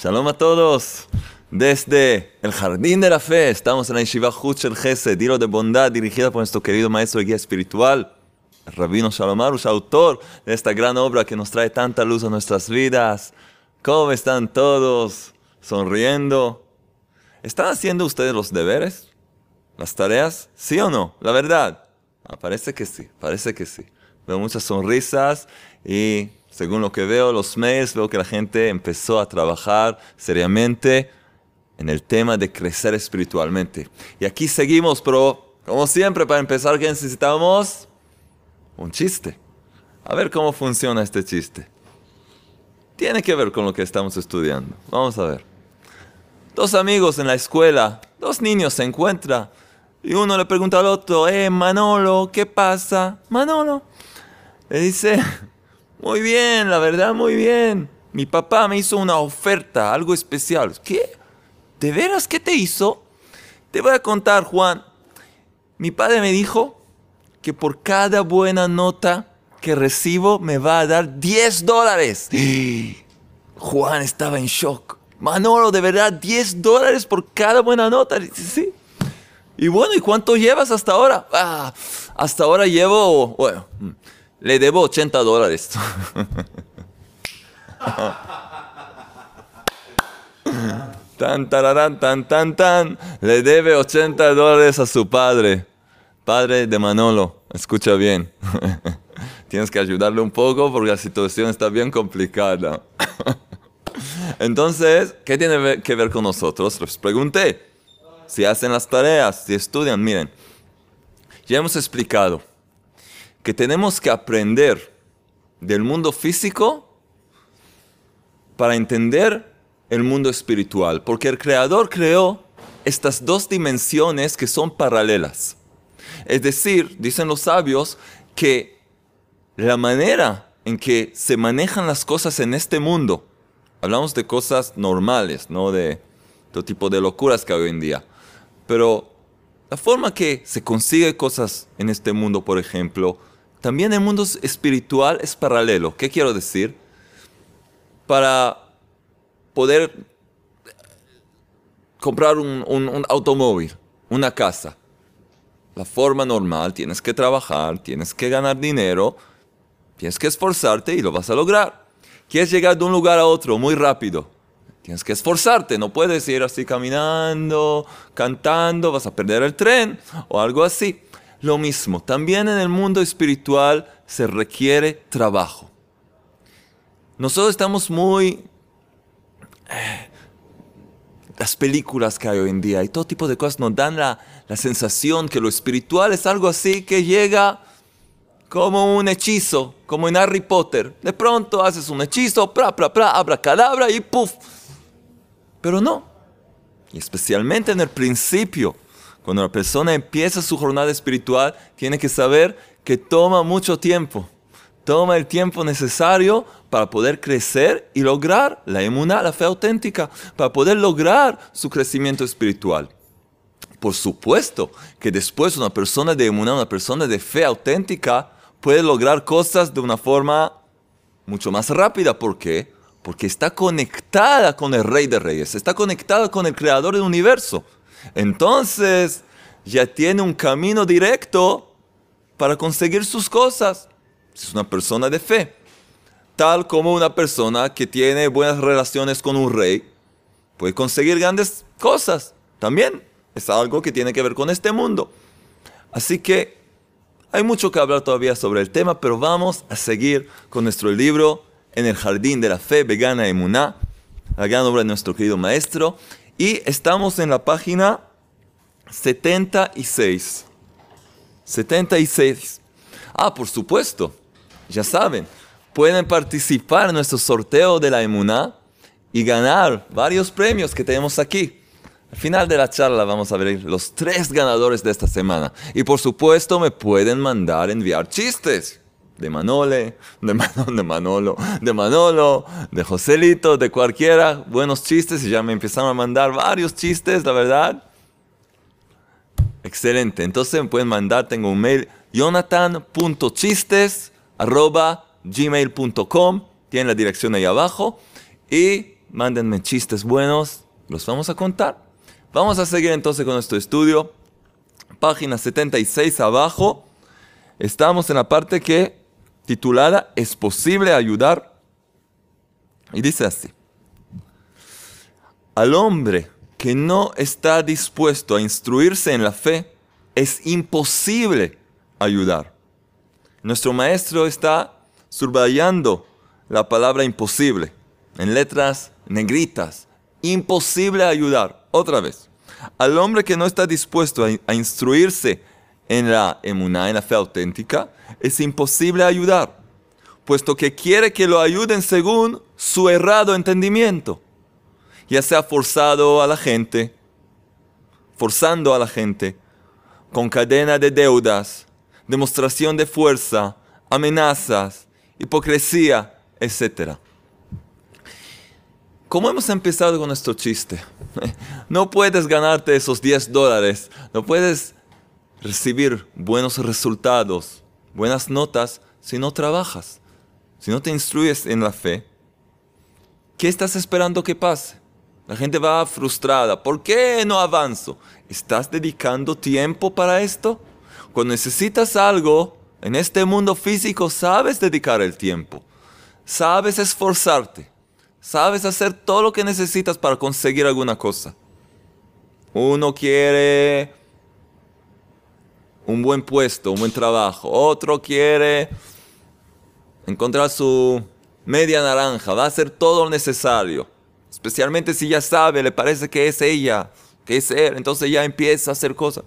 Shalom a todos. Desde el Jardín de la Fe, estamos en la Yeshiva Huchel Gesed, Dilo de Bondad, dirigida por nuestro querido maestro de guía espiritual, el Rabino Shalom Arush, autor de esta gran obra que nos trae tanta luz a nuestras vidas. ¿Cómo están todos? ¿Sonriendo? ¿Están haciendo ustedes los deberes? ¿Las tareas? ¿Sí o no? La verdad. Ah, parece que sí, parece que sí. Veo muchas sonrisas y según lo que veo, los mails, veo que la gente empezó a trabajar seriamente en el tema de crecer espiritualmente. Y aquí seguimos, pero como siempre, para empezar, ¿qué necesitamos? Un chiste. A ver cómo funciona este chiste. Tiene que ver con lo que estamos estudiando. Vamos a ver. Dos amigos en la escuela, dos niños se encuentran y uno le pregunta al otro, eh, Manolo, ¿qué pasa? Manolo le dice, muy bien, la verdad, muy bien. Mi papá me hizo una oferta, algo especial. ¿Qué? ¿De veras qué te hizo? Te voy a contar, Juan. Mi padre me dijo que por cada buena nota que recibo me va a dar 10 dólares. Juan estaba en shock. Manolo, de verdad, 10 dólares por cada buena nota. Sí. Y bueno, ¿y cuánto llevas hasta ahora? Ah, hasta ahora llevo, bueno, le debo 80 dólares. tan, tararán, tan, tan, tan. Le debe 80 dólares a su padre. Padre de Manolo. Escucha bien. Tienes que ayudarle un poco porque la situación está bien complicada. Entonces, ¿qué tiene que ver con nosotros? Les pregunté. Si hacen las tareas, si estudian, miren. Ya hemos explicado que tenemos que aprender del mundo físico para entender el mundo espiritual, porque el Creador creó estas dos dimensiones que son paralelas. Es decir, dicen los sabios, que la manera en que se manejan las cosas en este mundo, hablamos de cosas normales, no de todo tipo de locuras que hay hoy en día, pero la forma que se consigue cosas en este mundo, por ejemplo, también el mundo espiritual es paralelo. ¿Qué quiero decir? Para poder comprar un, automóvil, una casa, la forma normal, tienes que trabajar, tienes que ganar dinero, tienes que esforzarte y lo vas a lograr. Quieres llegar de un lugar a otro muy rápido, tienes que esforzarte, no puedes ir así caminando, cantando, vas a perder el tren o algo así lo mismo. También en el mundo espiritual se requiere trabajo. Nosotros estamos muy... Eh, las películas que hay hoy en día y todo tipo de cosas nos dan la, sensación que lo espiritual es algo así que llega como un hechizo, como en Harry Potter. De pronto haces un hechizo, pra, pra, pra, abra cadabra y puff. Pero no. Y especialmente en el principio cuando una persona empieza su jornada espiritual, tiene que saber que toma mucho tiempo. Toma el tiempo necesario para poder crecer y lograr la emuná, la fe auténtica, para poder lograr su crecimiento espiritual. Por supuesto que después una persona de emuná, una persona de fe auténtica, puede lograr cosas de una forma mucho más rápida. ¿Por qué? Porque está conectada con el Rey de Reyes, está conectada con el Creador del universo. Entonces ya tiene un camino directo para conseguir sus cosas. Es una persona de fe. Tal como una persona que tiene buenas relaciones con un rey puede conseguir grandes cosas. También es algo que tiene que ver con este mundo. Así que hay mucho que hablar todavía sobre el tema, pero vamos a seguir con nuestro libro En el Jardín de la Fe Vegana Emuná, la gran obra de nuestro querido maestro. Y estamos en la página 76. 76. Ah, por supuesto. Ya saben, pueden participar en nuestro sorteo de la Emuná y ganar varios premios que tenemos aquí. Al final de la charla vamos a ver los tres ganadores de esta semana. Y por supuesto me pueden mandar enviar chistes de Manole, de, de Manolo, de Manolo, de Joselito, de cualquiera, buenos chistes y ya me empezaron a mandar varios chistes, la verdad. Excelente, entonces me pueden mandar, tengo un mail, jonathan.chistes.gmail.com, tienen la dirección ahí abajo y mándenme chistes buenos, los vamos a contar. Vamos a seguir entonces con nuestro estudio. Página 76 abajo. Estamos en la parte que titulada ¿Es posible ayudar? Y dice así. Al hombre que no está dispuesto a instruirse en la fe, es imposible ayudar. Nuestro maestro está subrayando la palabra imposible en letras negritas. Imposible ayudar. Otra vez. Al hombre que no está dispuesto a, instruirse en la emuná, en la fe auténtica, es imposible ayudar, puesto que quiere que lo ayuden según su errado entendimiento, ya sea forzado a la gente, forzando a la gente, con cadena de deudas, demostración de fuerza, amenazas, hipocresía, etc. ¿Cómo hemos empezado con nuestro chiste? No puedes ganarte esos 10 dólares, no puedes recibir buenos resultados, buenas notas, si no trabajas, si no te instruyes en la fe. ¿Qué estás esperando que pase? La gente va frustrada. ¿Por qué no avanzo? ¿Estás dedicando tiempo para esto? Cuando necesitas algo en este mundo físico, sabes dedicar el tiempo. Sabes esforzarte. Sabes hacer todo lo que necesitas para conseguir alguna cosa. Uno quiere un buen puesto, un buen trabajo. Otro quiere encontrar su media naranja. Va a hacer todo lo necesario Especialmente si ya sabe, le parece que es ella, que es él, entonces ya empieza a hacer cosas.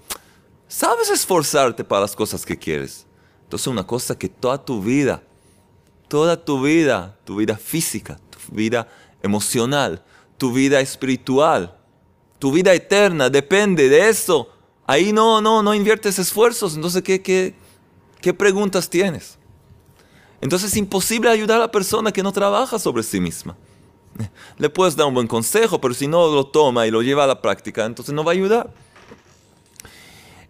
Sabes esforzarte para las cosas que quieres. Entonces una cosa que toda tu vida, toda tu vida, tu vida física, tu vida emocional, tu vida espiritual, tu vida eterna depende de eso. Ahí no, no, no inviertes esfuerzos. Entonces, ¿qué, qué, qué preguntas tienes? Entonces es imposible ayudar a la persona que no trabaja sobre sí misma. Le puedes dar un buen consejo, pero si no lo toma y lo lleva a la práctica, entonces no va a ayudar.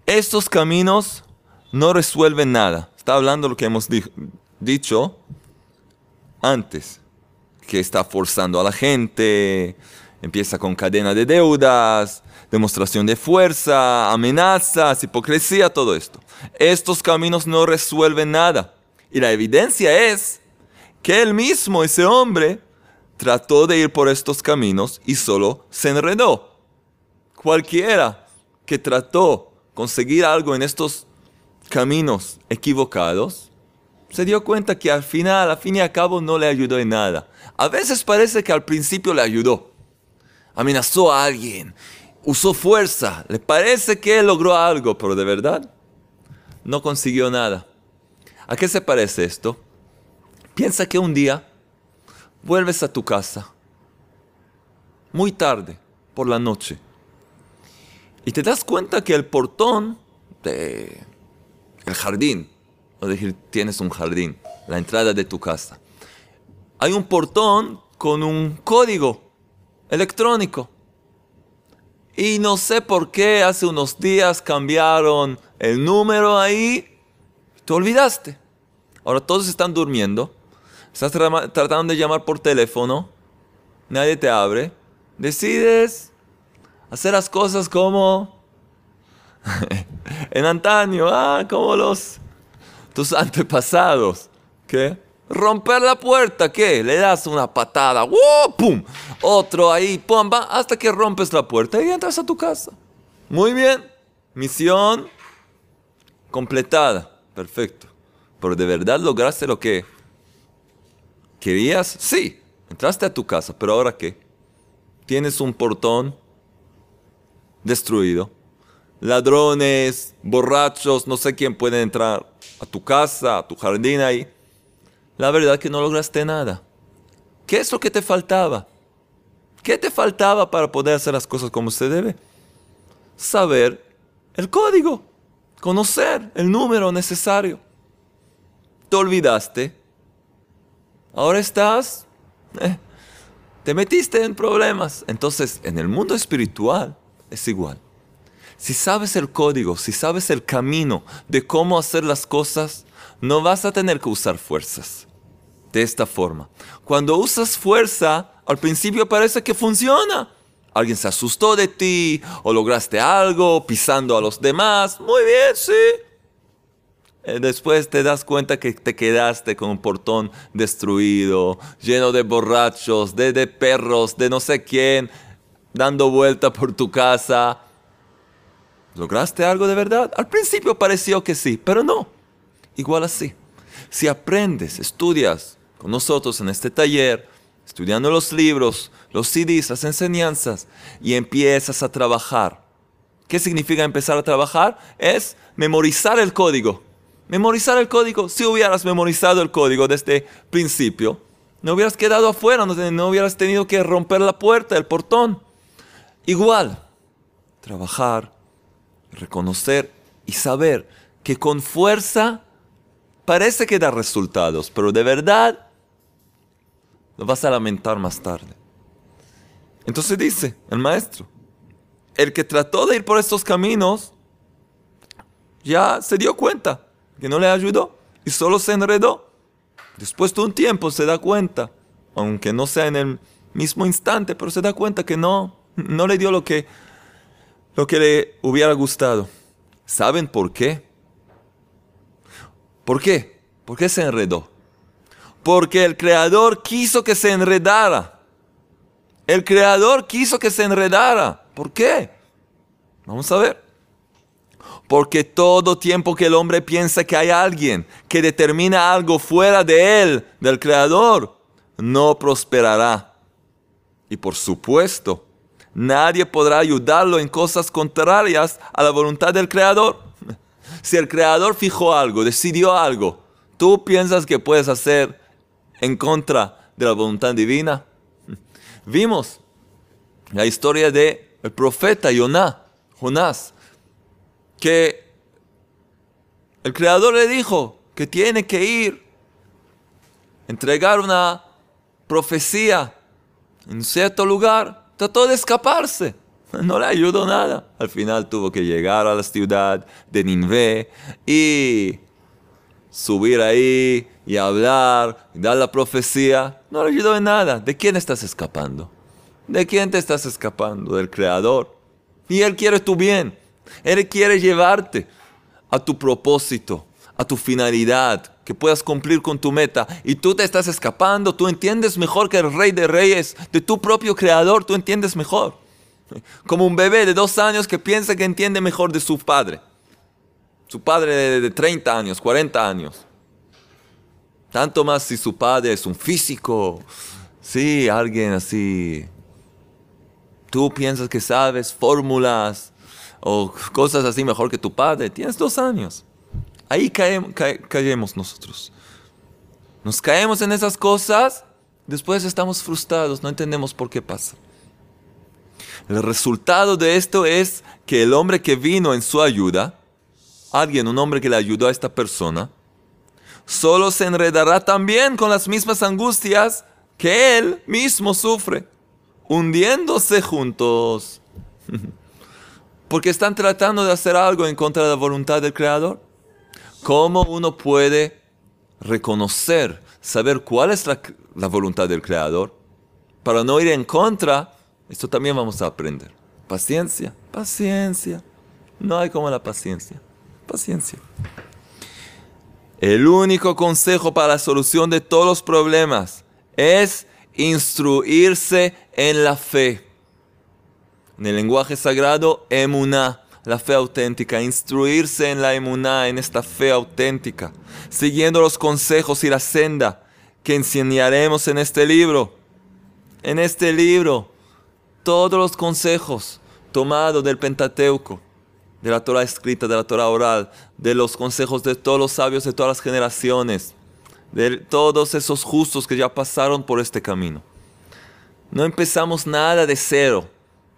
Estos caminos no resuelven nada. Está hablando lo que hemos dicho antes, que está forzando a la gente, empieza con cadena de deudas, demostración de fuerza, amenazas, hipocresía, todo esto. Estos caminos no resuelven nada. Y la evidencia es que él mismo, ese hombre, trató de ir por estos caminos y solo se enredó. Cualquiera que trató conseguir algo en estos caminos equivocados, se dio cuenta que al final, al fin y al cabo, no le ayudó en nada. A veces parece que al principio le ayudó. Amenazó a alguien, usó fuerza, le parece que logró algo, pero de verdad no consiguió nada. ¿A qué se parece esto? Piensa que un día vuelves a tu casa, muy tarde, por la noche, y te das cuenta que el portón de el jardín, o decir, tienes un jardín, la entrada de tu casa, hay un portón con un código electrónico. Y no sé por qué hace unos días cambiaron el número ahí. Te olvidaste. Ahora todos están durmiendo estás tratando de llamar por teléfono, nadie te abre, decides hacer las cosas como en antaño, ah, como los tus antepasados, ¿qué? Romper la puerta, ¿qué? Le das una patada, ¡pum! Otro ahí, ¡pum! hasta que rompes la puerta y entras a tu casa. Muy bien, misión completada, perfecto. Pero de verdad lograste lo que ¿Querías? Sí, entraste a tu casa, pero ahora qué? Tienes un portón destruido. Ladrones, borrachos, no sé quién puede entrar a tu casa, a tu jardín ahí. La verdad que no lograste nada. ¿Qué es lo que te faltaba? ¿Qué te faltaba para poder hacer las cosas como se debe? Saber el código, conocer el número necesario. Te olvidaste ahora estás, eh, te metiste en problemas. Entonces, en el mundo espiritual es igual. Si sabes el código, si sabes el camino de cómo hacer las cosas, no vas a tener que usar fuerzas. De esta forma. Cuando usas fuerza, Al principio parece que funciona. Alguien se asustó de ti o lograste algo pisando a los demás. Muy bien, sí. Eh, después te das cuenta que te quedaste con un portón destruido, lleno de borrachos, de, de perros, de no sé quién, dando vuelta por tu casa. ¿Lograste algo de verdad? Al principio pareció que sí, pero no. Igual así. Si aprendes, estudias con nosotros en este taller, estudiando los libros, los CDs, las enseñanzas, y empiezas a trabajar. ¿Qué significa empezar a trabajar? Es memorizar el código. Memorizar el código. Si hubieras memorizado el código desde principio, no hubieras quedado afuera, no, no hubieras tenido que romper la puerta, el portón. Igual, trabajar, reconocer y saber que con fuerza parece que da resultados, pero de verdad vas a lamentar más tarde. Entonces dice el maestro, el que trató de ir por estos caminos ya se dio cuenta que no le ayudó y solo se enredó. Después de un tiempo se da cuenta, aunque no sea en el mismo instante, pero se da cuenta que no, no le dio lo que, lo que le hubiera gustado. ¿Saben por qué? ¿Por qué? ¿Por qué se enredó? Porque el creador quiso que se enredara. El creador quiso que se enredara. ¿Por qué? Vamos a ver. Porque todo tiempo que el hombre piensa que hay alguien que determina algo fuera de él, del creador, no prosperará. Y por supuesto, nadie podrá ayudarlo en cosas contrarias a la voluntad del creador. Si el creador fijó algo, decidió algo, ¿tú piensas que puedes hacer en contra de la voluntad divina? Vimos la historia de el profeta Jonás, que el creador le dijo que tiene que ir, entregar una profecía en cierto lugar, trató de escaparse. No le ayudó nada. Al final tuvo que llegar a la ciudad de Ninvé y subir ahí y hablar, y dar la profecía. No le ayudó en nada. ¿De quién estás escapando? ¿De quién te estás escapando? Del Creador. Y Él quiere tu bien. Él quiere llevarte a tu propósito, a tu finalidad, que puedas cumplir con tu meta. Y tú te estás escapando, tú entiendes mejor que el Rey de Reyes, de tu propio Creador, tú entiendes mejor. Como un bebé de dos años que piensa que entiende mejor de su padre. Su padre de 30 años, 40 años. Tanto más si su padre es un físico, sí, alguien así. Tú piensas que sabes fórmulas o cosas así mejor que tu padre. Tienes dos años. Ahí caemos nosotros. Nos caemos en esas cosas, después estamos frustrados, no entendemos por qué pasa. El resultado de esto es que el hombre que vino en su ayuda, alguien, un hombre que le ayudó a esta persona, solo se enredará también con las mismas angustias que él mismo sufre, hundiéndose juntos. Porque están tratando de hacer algo en contra de la voluntad del Creador. ¿Cómo uno puede reconocer, saber cuál es la, voluntad del Creador? Para no ir en contra esto también vamos a aprender. Paciencia, paciencia. No hay como la paciencia. Paciencia. El único consejo para la solución de todos los problemas es instruirse en la fe. En el lenguaje sagrado, emuná, la fe auténtica, instruirse en la emuná, en esta fe auténtica, siguiendo los consejos y la senda que enseñaremos en este libro. En este libro todos los consejos tomados del Pentateuco, de la Torah escrita, de la Torah oral, de los consejos de todos los sabios de todas las generaciones, de todos esos justos que ya pasaron por este camino. No empezamos nada de cero,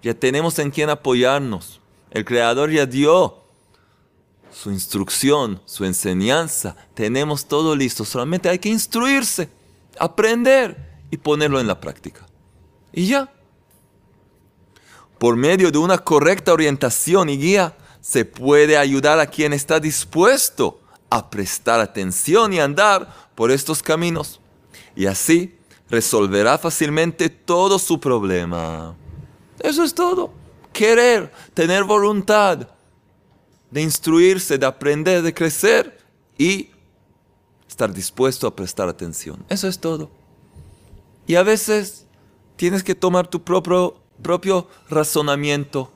ya tenemos en quien apoyarnos. El Creador ya dio su instrucción, su enseñanza, tenemos todo listo, solamente hay que instruirse, aprender y ponerlo en la práctica. Y ya por medio de una correcta orientación y guía, se puede ayudar a quien está dispuesto a prestar atención y andar por estos caminos. Y así resolverá fácilmente todo su problema. Eso es todo. Querer, tener voluntad de instruirse, de aprender, de crecer y estar dispuesto a prestar atención. Eso es todo. Y a veces tienes que tomar tu propio, propio razonamiento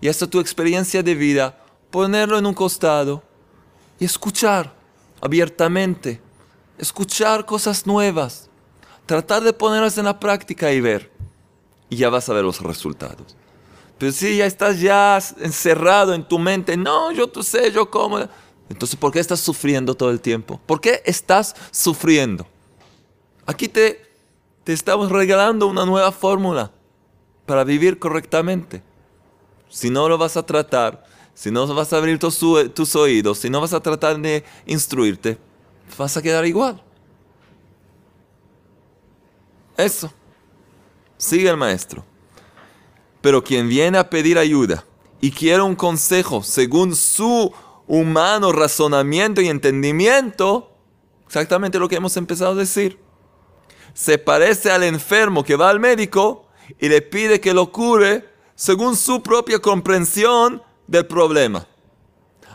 y hasta tu experiencia de vida, ponerlo en un costado y escuchar abiertamente, escuchar cosas nuevas, tratar de ponerlas en la práctica y ver. Y ya vas a ver los resultados. Pero si ya estás ya encerrado en tu mente, no, yo tú sé, yo como. Entonces, ¿por qué estás sufriendo todo el tiempo? ¿Por qué estás sufriendo? Aquí te, te estamos regalando una nueva fórmula para vivir correctamente. Si no lo vas a tratar, si no vas a abrir tus, oídos, si no vas a tratar de instruirte, vas a quedar igual. Eso. Sigue el maestro. Pero quien viene a pedir ayuda y quiere un consejo según su humano razonamiento y entendimiento, exactamente lo que hemos empezado a decir, se parece al enfermo que va al médico y le pide que lo cure según su propia comprensión del problema.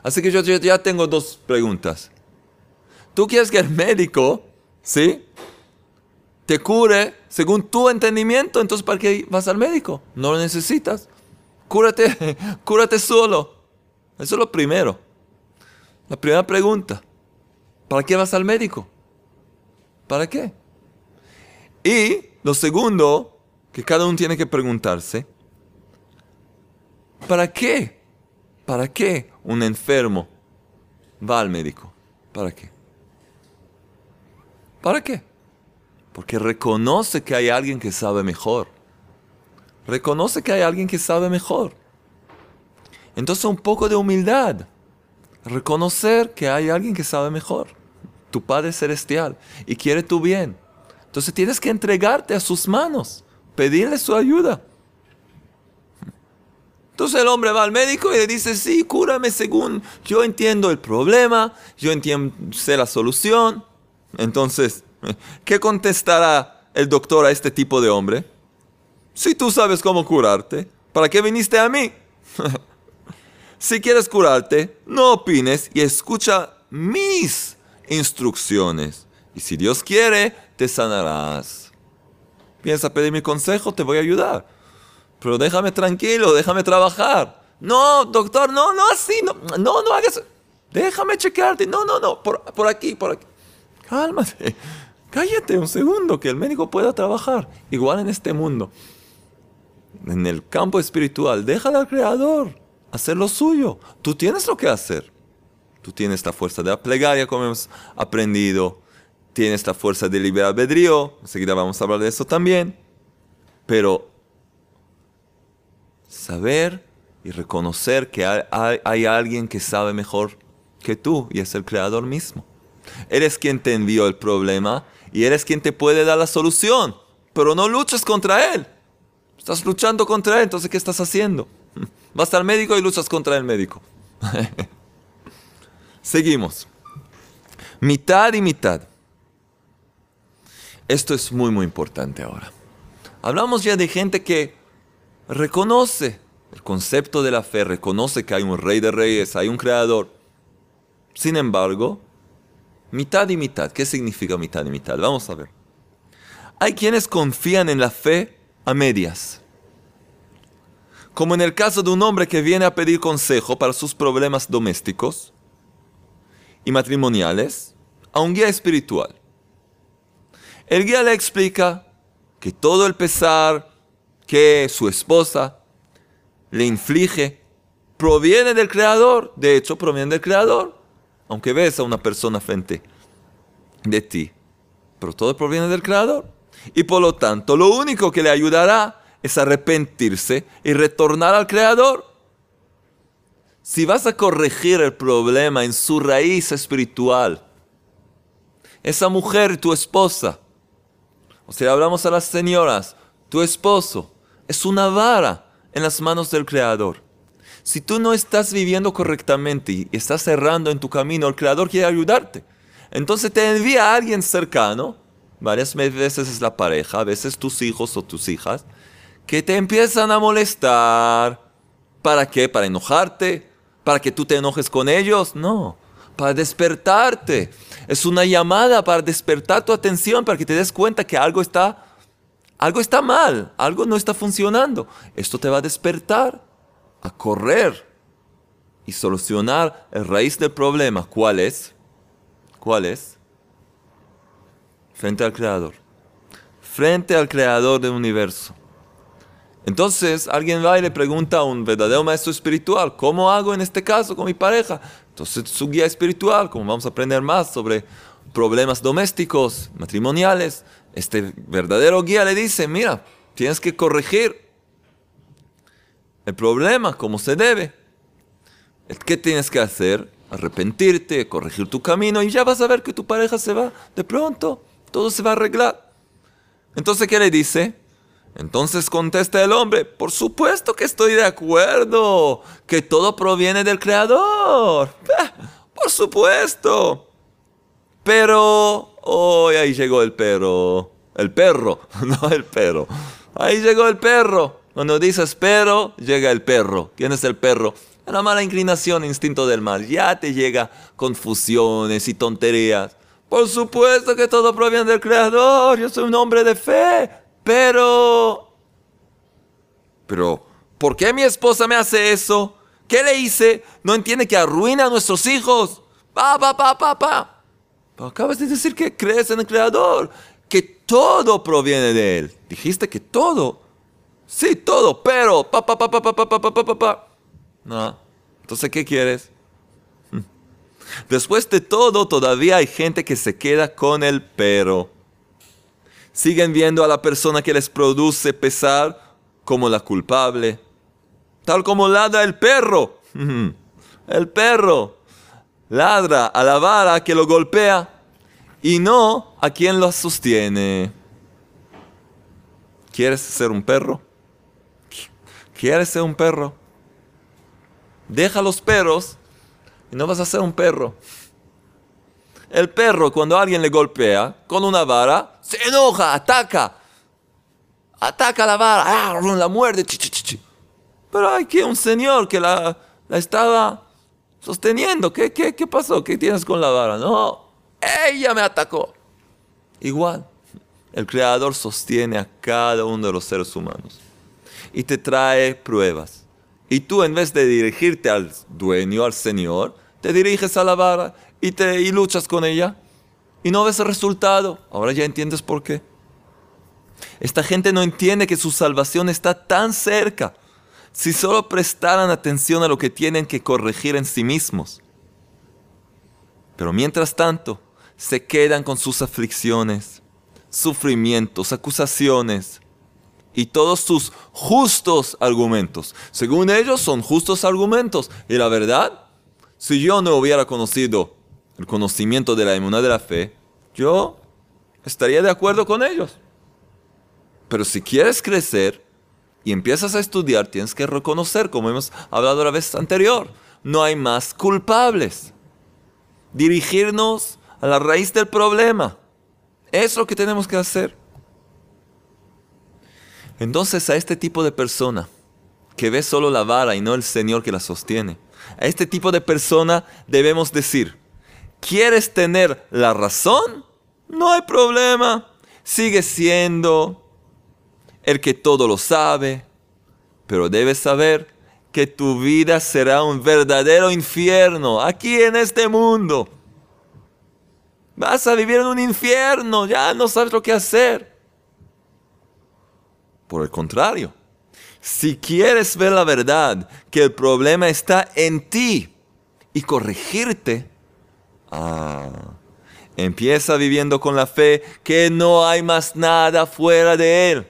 Así que yo, ya tengo dos preguntas. ¿Tú quieres que el médico, sí, te cure según tu entendimiento? Entonces, ¿para qué vas al médico? No lo necesitas. Cúrate, cúrate solo. Eso es lo primero. La primera pregunta. ¿Para qué vas al médico? ¿Para qué? Y lo segundo que cada uno tiene que preguntarse, ¿para qué ¿Para qué un enfermo va al médico? ¿Para qué? ¿Para qué? Porque reconoce que hay alguien que sabe mejor. Reconoce que hay alguien que sabe mejor. Entonces un poco de humildad. Reconocer que hay alguien que sabe mejor. Tu Padre Celestial. Y quiere tu bien. Entonces tienes que entregarte a sus manos. Pedirle su ayuda. Entonces el hombre va al médico y le dice, sí, cúrame según yo entiendo el problema, yo entiendo, sé la solución. Entonces, ¿qué contestará el doctor a este tipo de hombre? Si tú sabes cómo curarte, ¿para qué viniste a mí? si quieres curarte, no opines y escucha mis instrucciones. Y si Dios quiere, te sanarás. ¿Piensa pedir mi consejo? Te voy a ayudar pero déjame tranquilo, déjame trabajar. No, doctor, no, no así, no, no, no hagas. Déjame chequearte. No, no, no, por, por aquí, por aquí. Cálmate, cállate un segundo, que el médico pueda trabajar. Igual en este mundo. En el campo espiritual, déjale al Creador hacer lo suyo. Tú tienes lo que hacer. Tú tienes la fuerza de la plegaria, como hemos aprendido. Tienes la fuerza de libre albedrío. Enseguida vamos a hablar de eso también. Pero saber y reconocer que hay, alguien que sabe mejor que tú y es el creador mismo. Eres quien te envió el problema y eres quien te puede dar la solución, pero no luches contra él. Estás luchando contra él, entonces ¿qué estás haciendo? Vas al médico y luchas contra el médico. Seguimos. Mitad y mitad. Esto es muy, muy importante ahora. Hablamos ya de gente que reconoce el concepto de la fe, reconoce que hay un rey de reyes, hay un creador. Sin embargo, mitad y mitad. ¿Qué significa mitad y mitad? Vamos a ver. Hay quienes confían en la fe a medias. Como en el caso de un hombre que viene a pedir consejo para sus problemas domésticos y matrimoniales a un guía espiritual. El guía le explica que todo el pesar, que su esposa le inflige proviene del Creador. De hecho, proviene del Creador. Aunque ves a una persona frente de ti. Pero todo proviene del Creador. Y por lo tanto, lo único que le ayudará es arrepentirse y retornar al Creador. Si vas a corregir el problema en su raíz espiritual, esa mujer, tu esposa, o sea, hablamos a las señoras, tu esposo, es una vara en las manos del Creador. Si tú no estás viviendo correctamente y estás cerrando en tu camino, el Creador quiere ayudarte. Entonces te envía a alguien cercano, varias veces es la pareja, a veces tus hijos o tus hijas, que te empiezan a molestar. ¿Para qué? ¿Para enojarte? ¿Para que tú te enojes con ellos? No, para despertarte. Es una llamada para despertar tu atención, para que te des cuenta que algo está, algo está mal, algo no está funcionando. Esto te va a despertar a correr y solucionar el raíz del problema. ¿Cuál es? ¿Cuál es? Frente al Creador. Frente al Creador del universo. Entonces alguien va y le pregunta a un verdadero maestro espiritual, ¿cómo hago en este caso con mi pareja? Entonces su guía espiritual, como vamos a aprender más sobre problemas domésticos, matrimoniales, este verdadero guía le dice, mira, tienes que corregir el problema como se debe. ¿Qué tienes que hacer? Arrepentirte, corregir tu camino y ya vas a ver que tu pareja se va. De pronto, todo se va a arreglar. Entonces, ¿qué le dice? Entonces contesta el hombre, por supuesto que estoy de acuerdo, que todo proviene del Creador. Por supuesto. Pero, hoy ahí llegó el perro. El perro, no el perro. Ahí llegó el perro. Cuando dices pero, llega el perro. ¿Quién es el perro? La mala inclinación, instinto del mal. Ya te llega confusiones y tonterías. Por supuesto que todo proviene del Creador. Yo soy un hombre de fe. Pero... Pero, ¿por qué mi esposa me hace eso? ¿Qué le hice? ¿No entiende que arruina a nuestros hijos? Pa, pa, pa. Acabas de decir que crees en el Creador, que todo proviene de Él. Dijiste que todo. Sí, todo, pero pa, pa, pa, pa, pa, pa, pa, pa, pa. Entonces, ¿qué quieres? Después de todo, todavía hay gente que se queda con el pero siguen viendo a la persona que les produce pesar como la culpable. Tal como ladra el perro. El perro ladra a la vara que lo golpea y no a quien lo sostiene. ¿Quieres ser un perro? ¿Quieres ser un perro? Deja los perros y no vas a ser un perro. El perro cuando alguien le golpea con una vara, se enoja, ataca. Ataca la vara, ah, la muerde. Pero hay que un señor que la, la estaba sosteniendo. ¿Qué, ¿Qué, qué, pasó? ¿Qué tienes con la vara? No, ella me atacó. Igual, el Creador sostiene a cada uno de los seres humanos y te trae pruebas. Y tú en vez de dirigirte al dueño, al Señor, te diriges a la vara y, te, y luchas con ella y no ves el resultado. Ahora ya entiendes por qué. Esta gente no entiende que su salvación está tan cerca si solo prestaran atención a lo que tienen que corregir en sí mismos. Pero mientras tanto, se quedan con sus aflicciones, sufrimientos, acusaciones y todos sus justos argumentos. Según ellos son justos argumentos. Y la verdad, si yo no hubiera conocido el conocimiento de la inmunidad de la fe, yo estaría de acuerdo con ellos. Pero si quieres crecer y empiezas a estudiar, tienes que reconocer, como hemos hablado la vez anterior, no hay más culpables. Dirigirnos a la raíz del problema. Es lo que tenemos que hacer. Entonces a este tipo de persona que ve solo la vara y no el Señor que la sostiene, a este tipo de persona debemos decir, ¿Quieres tener la razón? No hay problema. Sigue siendo el que todo lo sabe, pero debes saber que tu vida será un verdadero infierno aquí en este mundo. Vas a vivir en un infierno, ya no sabes lo que hacer. Por el contrario, si quieres ver la verdad, que el problema está en ti y corregirte, Ah. Empieza viviendo con la fe que no hay más nada fuera de Él.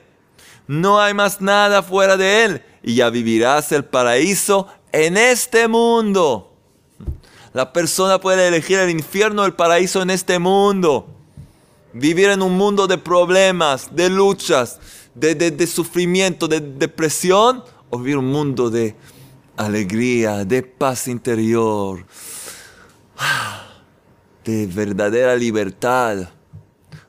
No hay más nada fuera de Él. Y ya vivirás el paraíso en este mundo. La persona puede elegir el infierno o el paraíso en este mundo. Vivir en un mundo de problemas, de luchas, de, de sufrimiento, de depresión. O vivir un mundo de alegría, de paz interior. De verdadera libertad,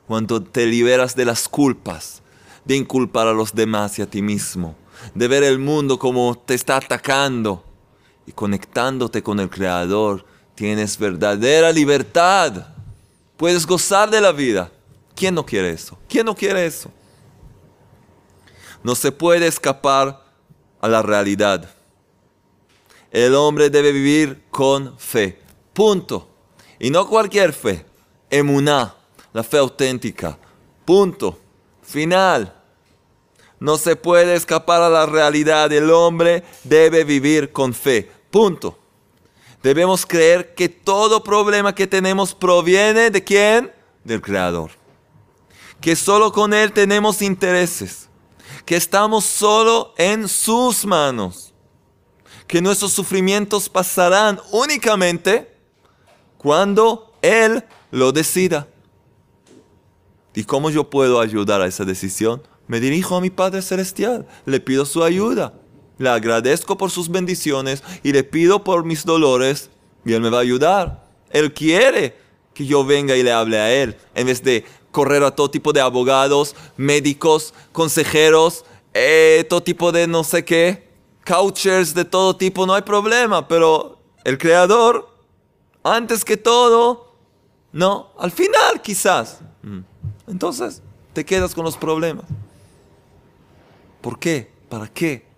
cuando te liberas de las culpas, de inculpar a los demás y a ti mismo, de ver el mundo como te está atacando y conectándote con el Creador, tienes verdadera libertad. Puedes gozar de la vida. ¿Quién no quiere eso? ¿Quién no quiere eso? No se puede escapar a la realidad. El hombre debe vivir con fe. Punto. Y no cualquier fe. Emuná, la fe auténtica. Punto. Final. No se puede escapar a la realidad. El hombre debe vivir con fe. Punto. Debemos creer que todo problema que tenemos proviene de quién? Del Creador. Que solo con Él tenemos intereses. Que estamos solo en sus manos. Que nuestros sufrimientos pasarán únicamente cuando Él lo decida. ¿Y cómo yo puedo ayudar a esa decisión? Me dirijo a mi Padre Celestial, le pido su ayuda. Le agradezco por sus bendiciones y le pido por mis dolores y Él me va a ayudar. Él quiere que yo venga y le hable a Él en vez de correr a todo tipo de abogados, médicos, consejeros, eh, todo tipo de no sé qué, couchers de todo tipo, no hay problema, pero el Creador, antes que todo, no, al final quizás. Mm. Entonces, te quedas con los problemas. ¿Por qué? ¿Para qué?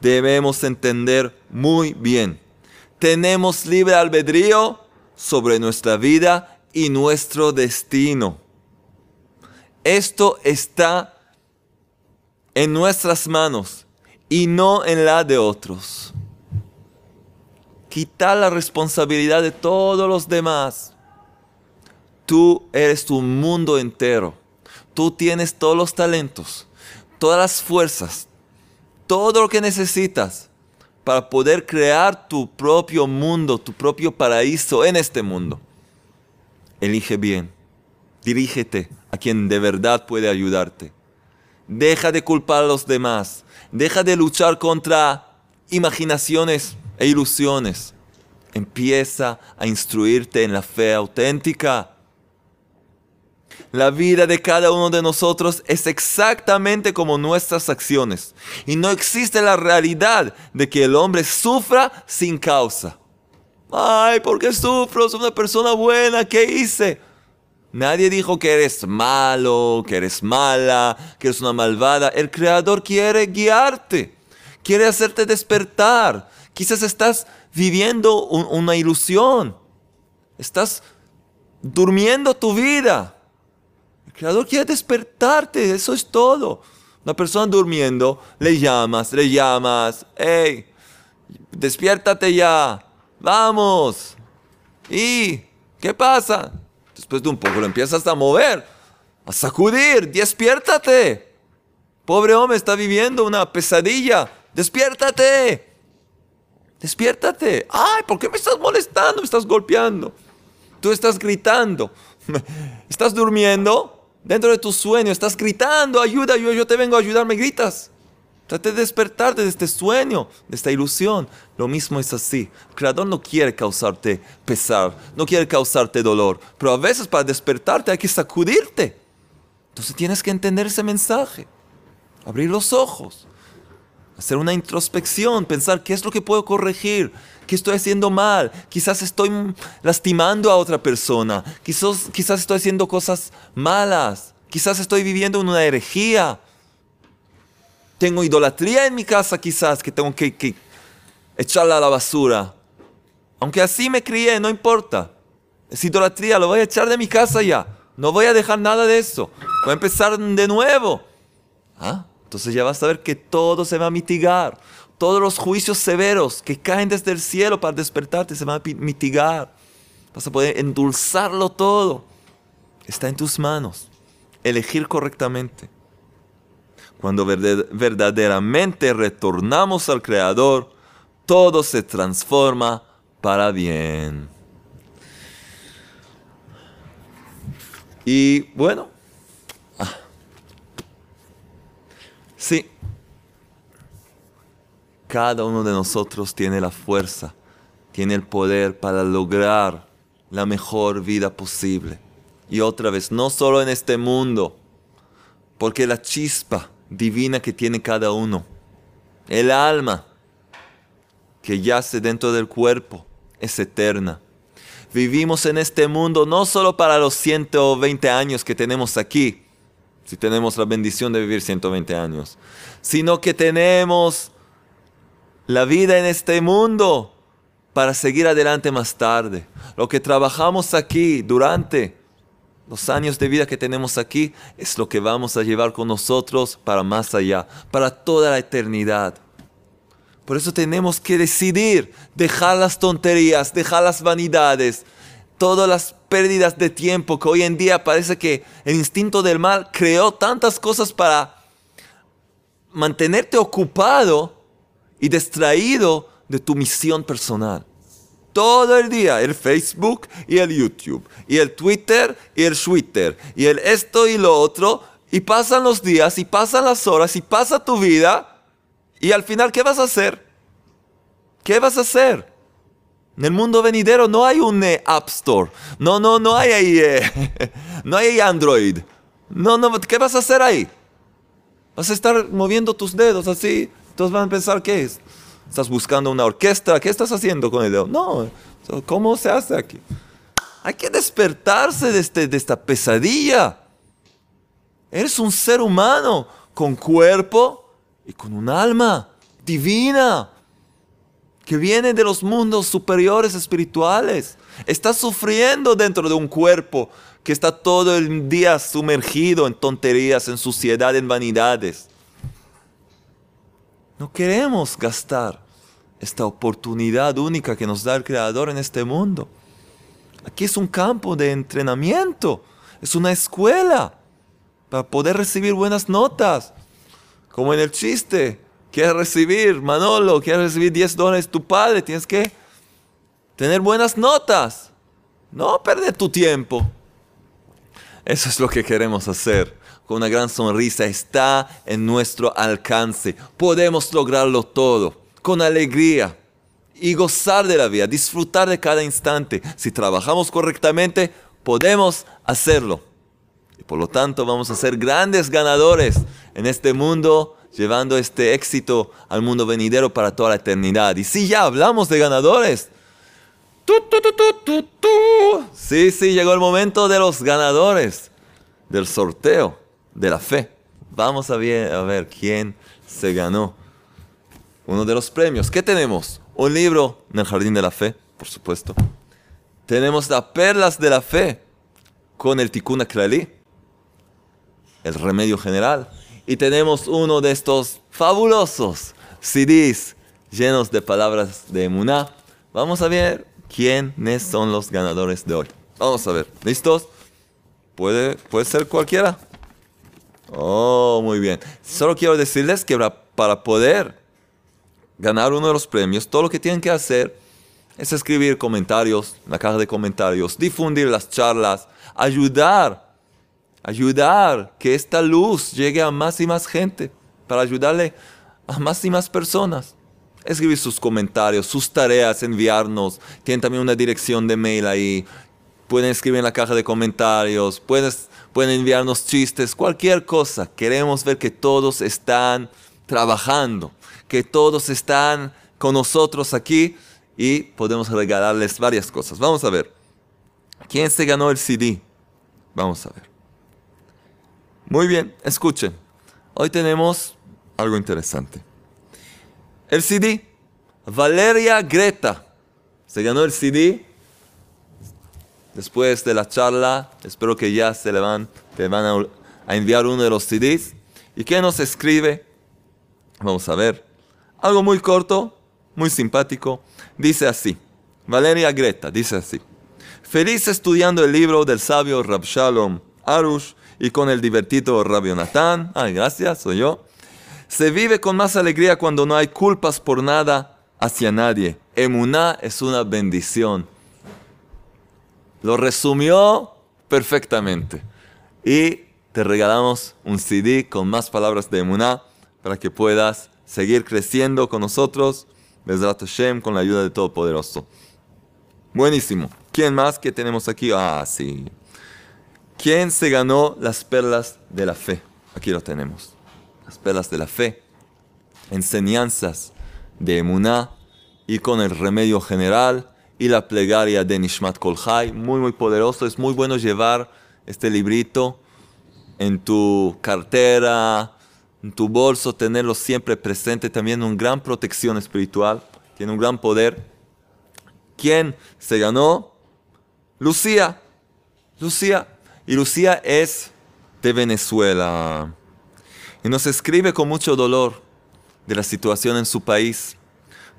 debemos entender muy bien. Tenemos libre albedrío sobre nuestra vida y nuestro destino. Esto está en nuestras manos y no en la de otros. Quitar la responsabilidad de todos los demás. Tú eres tu mundo entero. Tú tienes todos los talentos, todas las fuerzas, todo lo que necesitas para poder crear tu propio mundo, tu propio paraíso en este mundo. Elige bien, dirígete a quien de verdad puede ayudarte. Deja de culpar a los demás, deja de luchar contra imaginaciones e ilusiones. Empieza a instruirte en la fe auténtica la vida de cada uno de nosotros es exactamente como nuestras acciones. Y no existe la realidad de que el hombre sufra sin causa. Ay, ¿por qué sufro? Soy una persona buena. ¿Qué hice? Nadie dijo que eres malo, que eres mala, que eres una malvada. El Creador quiere guiarte, quiere hacerte despertar. Quizás estás viviendo una ilusión. Estás durmiendo tu vida. El creador quiere despertarte, eso es todo. Una persona durmiendo, le llamas, le llamas, hey, despiértate ya, vamos. ¿Y qué pasa? Después de un poco lo empiezas a mover, a sacudir, despiértate. Pobre hombre está viviendo una pesadilla, despiértate. Despiértate. Ay, ¿por qué me estás molestando? Me estás golpeando. Tú estás gritando. Estás durmiendo Dentro de tu sueño estás gritando, ayuda, yo, yo te vengo a ayudar, me gritas. Trate de despertarte de este sueño, de esta ilusión. Lo mismo es así. El Creador no quiere causarte pesar, no quiere causarte dolor, pero a veces para despertarte hay que sacudirte. Entonces tienes que entender ese mensaje, abrir los ojos, hacer una introspección, pensar qué es lo que puedo corregir, qué estoy haciendo mal, quizás estoy lastimando a otra persona, quizás, quizás estoy haciendo cosas malas, quizás estoy viviendo en una herejía. Tengo idolatría en mi casa quizás que tengo que, echarla a la basura. Aunque así me crié, no importa. Es idolatría, lo voy a echar de mi casa ya. No voy a dejar nada de eso. Voy a empezar de nuevo. ¿Ah? Entonces ya vas a ver que todo se va a mitigar. Todos los juicios severos que caen desde el cielo para despertarte se van a mitigar. Vas a poder endulzarlo todo. Está en tus manos. Elegir correctamente. Cuando verdaderamente retornamos al Creador, todo se transforma para bien. Y bueno, Sí. Cada uno de nosotros tiene la fuerza, tiene el poder para lograr la mejor vida posible. y otra vez, no solo en este mundo, porque la chispa divina que tiene cada uno, el alma que yace dentro del cuerpo, es eterna. Vivimos en este mundo no solo para los 120 años que tenemos aquí, si tenemos la bendición de vivir 120 años, sino que tenemos la vida en este mundo para seguir adelante más tarde. Lo que trabajamos aquí durante los años de vida que tenemos aquí es lo que vamos a llevar con nosotros para más allá, para toda la eternidad. Por eso tenemos que decidir dejar las tonterías, dejar las vanidades, todas las pérdidas de tiempo que hoy en día parece que el instinto del mal creó tantas cosas para mantenerte ocupado y distraído de tu misión personal. Todo el día, el Facebook y el YouTube, y el Twitter y el Twitter, y el esto y lo otro, y pasan los días, y pasan las horas, y pasa tu vida, y al final, ¿qué vas a hacer? ¿Qué vas a hacer? En el mundo venidero no hay un eh, App Store, no, no, no hay ahí, eh, no hay Android. No, no, ¿qué vas a hacer ahí? Vas a estar moviendo tus dedos así, todos van a pensar, ¿qué es? ¿Estás buscando una orquesta? ¿Qué estás haciendo con el dedo? No, ¿cómo se hace aquí? Hay que despertarse de, este, de esta pesadilla. Eres un ser humano con cuerpo y con un alma divina que viene de los mundos superiores espirituales. Estás sufriendo dentro de un cuerpo que está todo el día sumergido en tonterías, en suciedad, en vanidades. No queremos gastar esta oportunidad única que nos da el Creador en este mundo. Aquí es un campo de entrenamiento, es una escuela para poder recibir buenas notas, como en el chiste. Quieres recibir, Manolo, quieres recibir 10 dólares tu padre, tienes que tener buenas notas, no perder tu tiempo. Eso es lo que queremos hacer con una gran sonrisa, está en nuestro alcance. Podemos lograrlo todo con alegría y gozar de la vida, disfrutar de cada instante. Si trabajamos correctamente, podemos hacerlo. Y por lo tanto vamos a ser grandes ganadores en este mundo, llevando este éxito al mundo venidero para toda la eternidad. Y si ya hablamos de ganadores, sí, sí, llegó el momento de los ganadores del sorteo de la fe. Vamos a ver, a ver quién se ganó uno de los premios. ¿Qué tenemos? Un libro en el Jardín de la Fe, por supuesto. Tenemos las perlas de la fe con el Tikkun Aklali, el remedio general. Y tenemos uno de estos fabulosos CDs llenos de palabras de Emuná. Vamos a ver quiénes son los ganadores de hoy. Vamos a ver. ¿Listos? Puede, puede ser cualquiera. Oh, muy bien. Solo quiero decirles que para poder ganar uno de los premios, todo lo que tienen que hacer es escribir comentarios en la caja de comentarios, difundir las charlas, ayudar, ayudar que esta luz llegue a más y más gente, para ayudarle a más y más personas. Escribir sus comentarios, sus tareas, enviarnos. Tienen también una dirección de mail ahí. Pueden escribir en la caja de comentarios, puedes pueden enviarnos chistes, cualquier cosa. Queremos ver que todos están trabajando, que todos están con nosotros aquí y podemos regalarles varias cosas. Vamos a ver. ¿Quién se ganó el CD? Vamos a ver. Muy bien, escuchen. Hoy tenemos algo interesante. El CD, Valeria Greta, se ganó el CD después de la charla, espero que ya se le van, te van a, enviar uno de los CDs. ¿Y qué nos escribe? Vamos a ver. Algo muy corto, muy simpático. Dice así. Valeria Greta dice así. Feliz estudiando el libro del sabio Rabshalom Arush y con el divertido Rabbi Natán. Ay, gracias, soy yo. Se vive con más alegría cuando no hay culpas por nada hacia nadie. Emuná es una bendición. Lo resumió perfectamente. Y te regalamos un CD con más palabras de Emuná para que puedas seguir creciendo con nosotros, Bezrat Hashem, con la ayuda de Todopoderoso. Buenísimo. ¿Quién más que tenemos aquí? Ah, sí. ¿Quién se ganó las perlas de la fe? Aquí lo tenemos. Las perlas de la fe. Enseñanzas de Emuná y con el remedio general y la plegaria de Nishmat Kolhai. Muy, muy poderoso. Es muy bueno llevar este librito en tu cartera, en tu bolso, tenerlo siempre presente. También una gran protección espiritual. Tiene un gran poder. ¿Quién se ganó? Lucía. Lucía. Y Lucía es de Venezuela. Y nos escribe con mucho dolor de la situación en su país.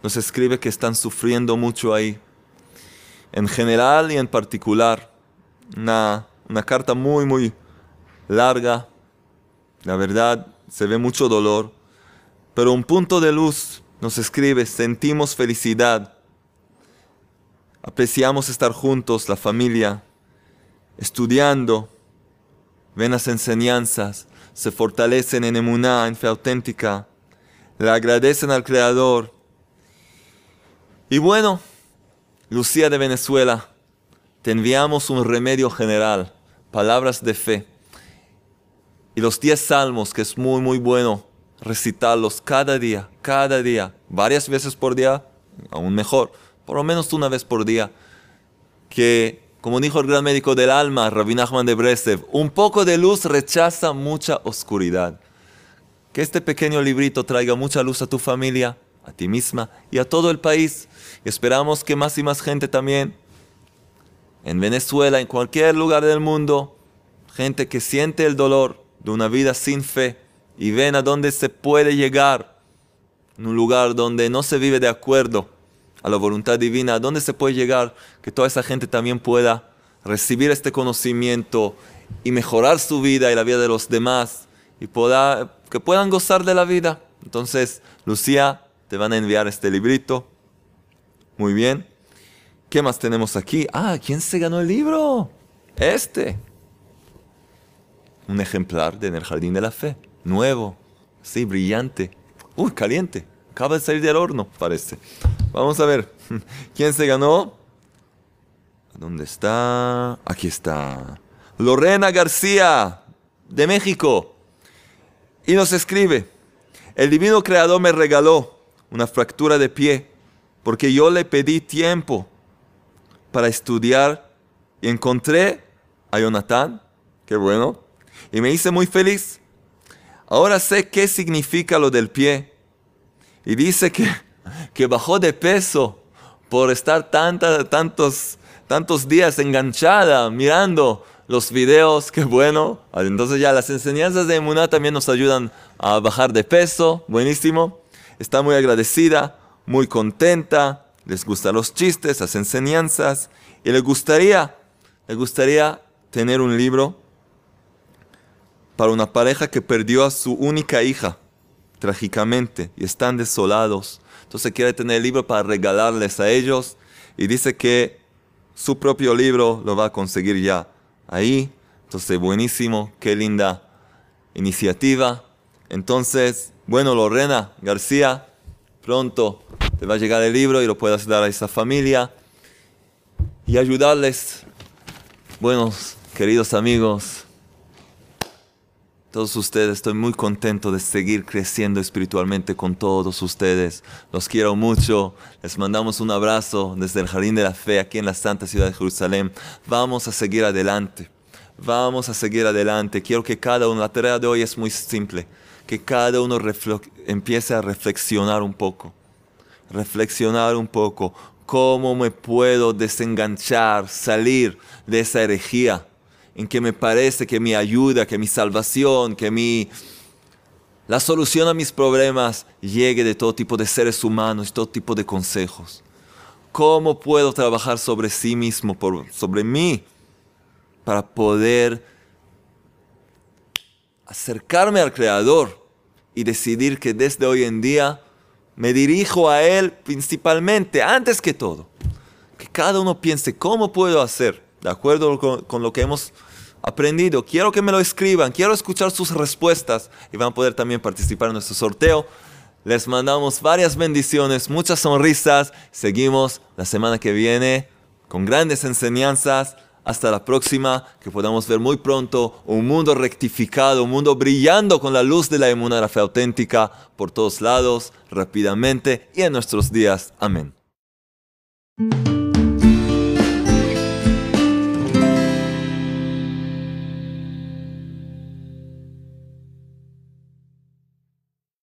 Nos escribe que están sufriendo mucho ahí. En general y en particular. Una, una carta muy, muy larga. La verdad, se ve mucho dolor. Pero un punto de luz nos escribe, sentimos felicidad. Apreciamos estar juntos, la familia estudiando, ven las enseñanzas, se fortalecen en emuná, en fe auténtica, le agradecen al Creador. Y bueno, Lucía de Venezuela, te enviamos un remedio general, palabras de fe. Y los diez salmos, que es muy, muy bueno recitarlos cada día, cada día, varias veces por día, aún mejor, por lo menos una vez por día, que como dijo el gran médico del alma, Rabbi Nachman de Bresev, un poco de luz rechaza mucha oscuridad. Que este pequeño librito traiga mucha luz a tu familia, a ti misma y a todo el país. Esperamos que más y más gente también, en Venezuela, en cualquier lugar del mundo, gente que siente el dolor de una vida sin fe y ven a dónde se puede llegar, en un lugar donde no se vive de acuerdo a la voluntad divina, ¿a dónde se puede llegar? Que toda esa gente también pueda recibir este conocimiento y mejorar su vida y la vida de los demás y pueda, que puedan gozar de la vida. Entonces, Lucía, te van a enviar este librito. Muy bien. ¿Qué más tenemos aquí? Ah, ¿quién se ganó el libro? Este. Un ejemplar de En el Jardín de la Fe. Nuevo. Sí, brillante. Uy, caliente. Acaba de salir del horno, parece. Vamos a ver. ¿Quién se ganó? ¿Dónde está? Aquí está. Lorena García, de México. Y nos escribe, el divino creador me regaló una fractura de pie porque yo le pedí tiempo para estudiar y encontré a Jonathan, qué bueno, y me hice muy feliz. Ahora sé qué significa lo del pie. Y dice que que bajó de peso por estar tantos, tantos días enganchada mirando los videos, qué bueno. Entonces ya las enseñanzas de Emuná también nos ayudan a bajar de peso, buenísimo. Está muy agradecida, muy contenta, les gustan los chistes, las enseñanzas y le gustaría, le gustaría tener un libro para una pareja que perdió a su única hija trágicamente y están desolados entonces quiere tener el libro para regalarles a ellos y dice que su propio libro lo va a conseguir ya ahí. Entonces buenísimo, qué linda iniciativa. Entonces, bueno, Lorena García, pronto te va a llegar el libro y lo puedas dar a esa familia y ayudarles. Buenos, queridos amigos, todos ustedes, estoy muy contento de seguir creciendo espiritualmente con todos ustedes. Los quiero mucho. Les mandamos un abrazo desde el Jardín de la Fe aquí en la Santa Ciudad de Jerusalén. Vamos a seguir adelante. Vamos a seguir adelante. Quiero que cada uno, la tarea de hoy es muy simple, que cada uno empiece a reflexionar un poco. Reflexionar un poco. ¿Cómo me puedo desenganchar, salir de esa herejía? en que me parece que mi ayuda, que mi salvación, que mi la solución a mis problemas llegue de todo tipo de seres humanos, todo tipo de consejos. ¿Cómo puedo trabajar sobre sí mismo, sobre mí, para poder acercarme al Creador y decidir que desde hoy en día me dirijo a Él principalmente, antes que todo? Que cada uno piense, ¿cómo puedo hacer? de acuerdo con, lo que hemos aprendido. Quiero que me lo escriban, quiero escuchar sus respuestas y van a poder también participar en nuestro sorteo. Les mandamos varias bendiciones, muchas sonrisas. Seguimos la semana que viene con grandes enseñanzas. Hasta la próxima, que podamos ver muy pronto un mundo rectificado, un mundo brillando con la luz de la la fe auténtica por todos lados, rápidamente y en nuestros días. Amén.